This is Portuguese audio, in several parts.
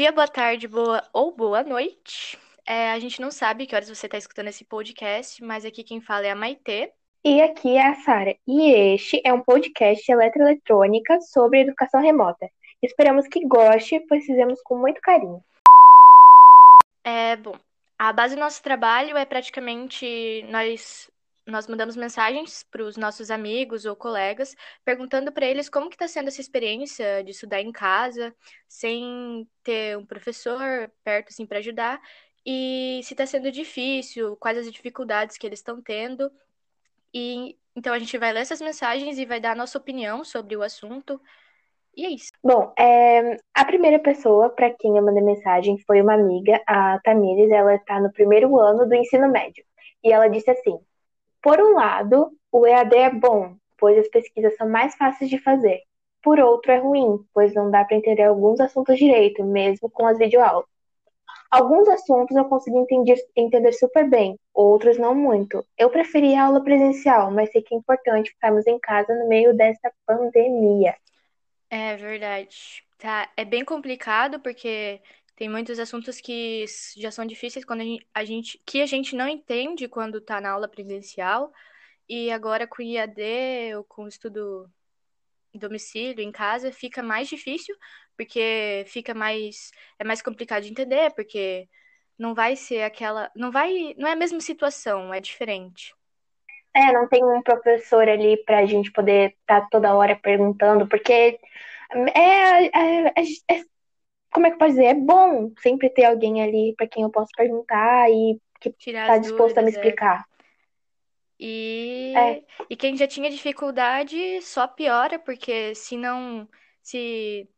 dia, boa tarde, boa ou boa noite. É, a gente não sabe que horas você está escutando esse podcast, mas aqui quem fala é a Maitê. E aqui é a Sara. E este é um podcast de eletroeletrônica sobre educação remota. Esperamos que goste, pois fizemos com muito carinho. É, bom, a base do nosso trabalho é praticamente nós nós mandamos mensagens para os nossos amigos ou colegas, perguntando para eles como que está sendo essa experiência de estudar em casa, sem ter um professor perto assim para ajudar, e se está sendo difícil, quais as dificuldades que eles estão tendo. E então a gente vai ler essas mensagens e vai dar a nossa opinião sobre o assunto. E é isso. Bom, é, a primeira pessoa para quem eu mandei mensagem foi uma amiga, a Tamires. Ela está no primeiro ano do ensino médio. E ela disse assim: por um lado, o EAD é bom, pois as pesquisas são mais fáceis de fazer. Por outro, é ruim, pois não dá para entender alguns assuntos direito, mesmo com as videoaulas. Alguns assuntos eu consegui entender, entender super bem, outros não muito. Eu preferi a aula presencial, mas sei que é importante ficarmos em casa no meio dessa pandemia. É verdade. Tá, é bem complicado porque tem muitos assuntos que já são difíceis quando a gente, a gente que a gente não entende quando está na aula presencial. E agora com IAD ou com estudo em domicílio, em casa, fica mais difícil, porque fica mais é mais complicado de entender, porque não vai ser aquela, não vai, não é a mesma situação, é diferente. É, não tem um professor ali para a gente poder estar tá toda hora perguntando, porque é, é, é, é como é que pode dizer? É bom sempre ter alguém ali para quem eu posso perguntar e que está disposto a me é. explicar. É. E, é. e quem já tinha dificuldade só piora, porque se não. Se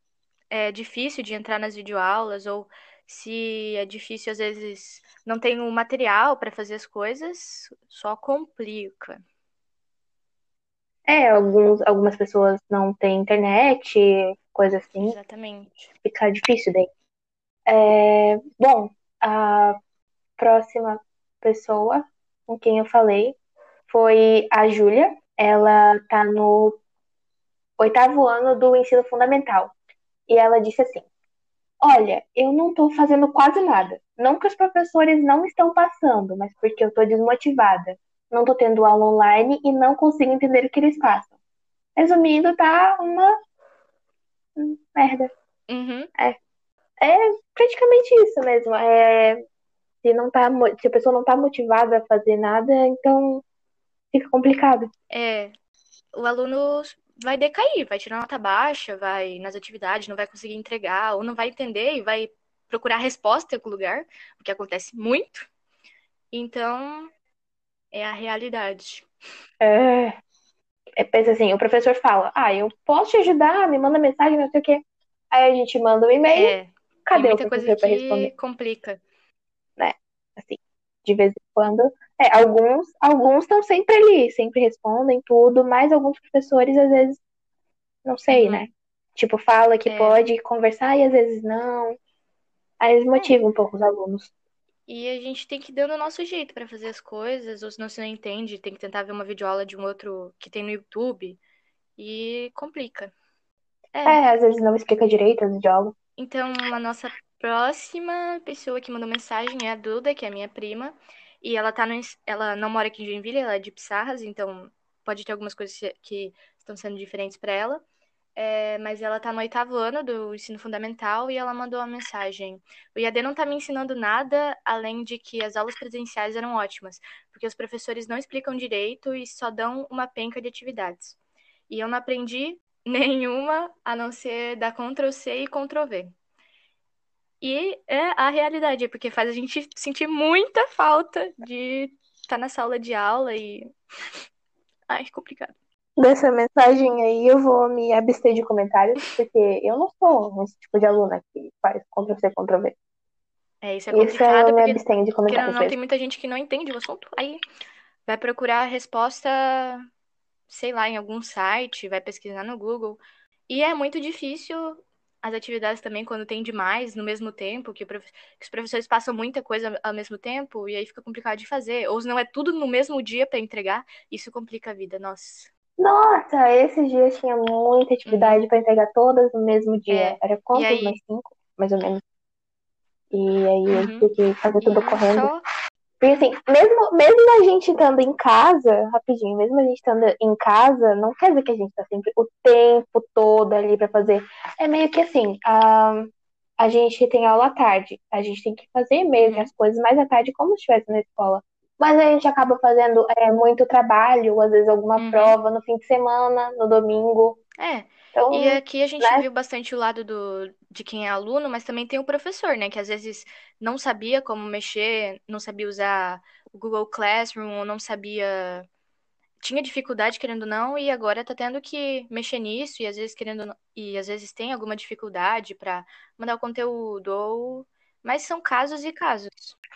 é difícil de entrar nas videoaulas, ou se é difícil, às vezes, não tem o material para fazer as coisas, só complica. É, alguns, algumas pessoas não têm internet, coisa assim. Exatamente. Fica difícil daí. É, bom, a próxima pessoa com quem eu falei foi a Júlia. Ela tá no oitavo ano do ensino fundamental. E ela disse assim: Olha, eu não tô fazendo quase nada. Não que os professores não estão passando, mas porque eu tô desmotivada. Não tô tendo aula online e não consigo entender o que eles passam. Resumindo, tá uma merda. Uhum. É. É praticamente isso mesmo. É, se, não tá, se a pessoa não tá motivada a fazer nada, então fica complicado. É. O aluno vai decair, vai tirar nota baixa, vai nas atividades, não vai conseguir entregar, ou não vai entender e vai procurar resposta em algum lugar, o que acontece muito. Então, é a realidade. É, é, pensa assim, o professor fala, ah, eu posso te ajudar, me manda mensagem, não sei o quê. Aí a gente manda um e-mail, é, cadê o professor para responder? complica. Né, assim, de vez em quando. É, alguns alguns estão sempre ali, sempre respondem tudo, mas alguns professores, às vezes, não sei, uhum. né? Tipo, fala que é. pode conversar e às vezes não. Aí desmotiva é. um pouco os alunos. E a gente tem que ir dando o nosso jeito para fazer as coisas, ou se não se não entende, tem que tentar ver uma videoaula de um outro que tem no YouTube e complica. É, é às vezes não explica direito as videoaulas. Então, a nossa próxima pessoa que mandou mensagem é a Duda, que é a minha prima, e ela tá no, ela não mora aqui em Joinville, ela é de Pissarras, então pode ter algumas coisas que estão sendo diferentes para ela é, mas ela está no oitavo ano do ensino fundamental e ela mandou uma mensagem. O IAD não está me ensinando nada além de que as aulas presenciais eram ótimas, porque os professores não explicam direito e só dão uma penca de atividades. E eu não aprendi nenhuma a não ser dar Ctrl C e Ctrl V. E é a realidade, porque faz a gente sentir muita falta de estar tá nessa aula de aula e. Ai, complicado dessa mensagem aí eu vou me abster de comentários, porque eu não sou esse tipo de aluna que faz Ctrl-C, Ctrl-V. É, isso é complicado. Isso eu me abstenho de comentários. Porque não, tem muita gente que não entende o assunto. Aí vai procurar a resposta, sei lá, em algum site, vai pesquisar no Google. E é muito difícil as atividades também, quando tem demais no mesmo tempo, que, prof... que, os professores passam muita coisa ao mesmo tempo, e aí fica complicado de fazer. Ou se não é tudo no mesmo dia para entregar, isso complica a vida, nossa. Nossa, esses dias tinha muita atividade para entregar todas no mesmo dia. É. Era quantos? Aí... Mais cinco, mais ou menos. E aí eu Uhum. tive que fazer tudo E correndo. só. Porque assim, mesmo, mesmo a gente estando em casa, rapidinho, mesmo a gente estando em casa, não quer dizer que a gente tá sempre o tempo todo ali pra fazer. É meio que assim, a, a gente tem aula à tarde, a gente tem que fazer que Uhum. as coisas mais à tarde, como se estivesse na escola. Mas a gente acaba fazendo é, muito trabalho, às vezes alguma Uhum. prova no fim de semana, no domingo. É. Então, E aqui a gente né? viu bastante o lado do, de quem é aluno, mas também tem o professor, né? Que às vezes não sabia como mexer, não sabia usar o Google Classroom, ou não sabia. Tinha dificuldade, querendo ou não, e agora tá tendo que mexer nisso, e às vezes querendo e às vezes tem alguma dificuldade pra mandar o conteúdo, ou. Mas são casos e casos.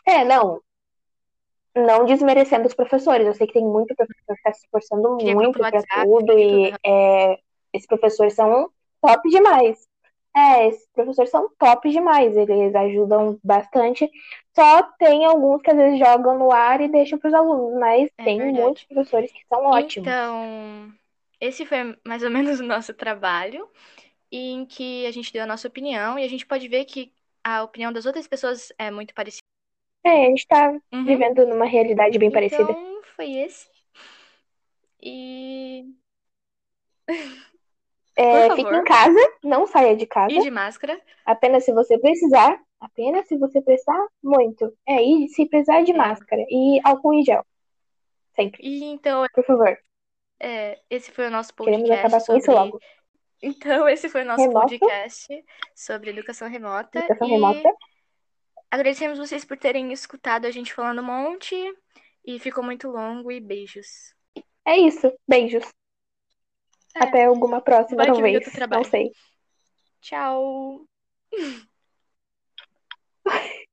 É, não. Não desmerecendo os professores. Eu sei que tem muito professor que está se esforçando muito para tudo e tudo. é, esses professores são top demais. É, esses professores são top demais. Eles ajudam bastante. Só tem alguns que às vezes jogam no ar e deixam para os alunos, mas É tem verdade. muitos professores que são ótimos. Então, esse foi mais ou menos o nosso trabalho, em que a gente deu a nossa opinião, e a gente pode ver que a opinião das outras pessoas é muito parecida. É, a gente está Uhum. vivendo numa realidade bem parecida. Então, foi esse. E. É, fique em casa, não saia de casa. E de máscara. Apenas se você precisar. Apenas se você precisar muito. É, e se precisar de É. máscara. E álcool em gel. Sempre. E então, Por favor. é, esse foi o nosso Queremos podcast acabar com isso sobre. logo. Então, esse foi o nosso Remoto. podcast sobre educação remota. Educação e remota. Agradecemos vocês por terem escutado a gente falando um monte. E ficou muito longo. E beijos. É isso. Beijos. É. Até alguma próxima, Bora vinga talvez. Não sei. Tchau.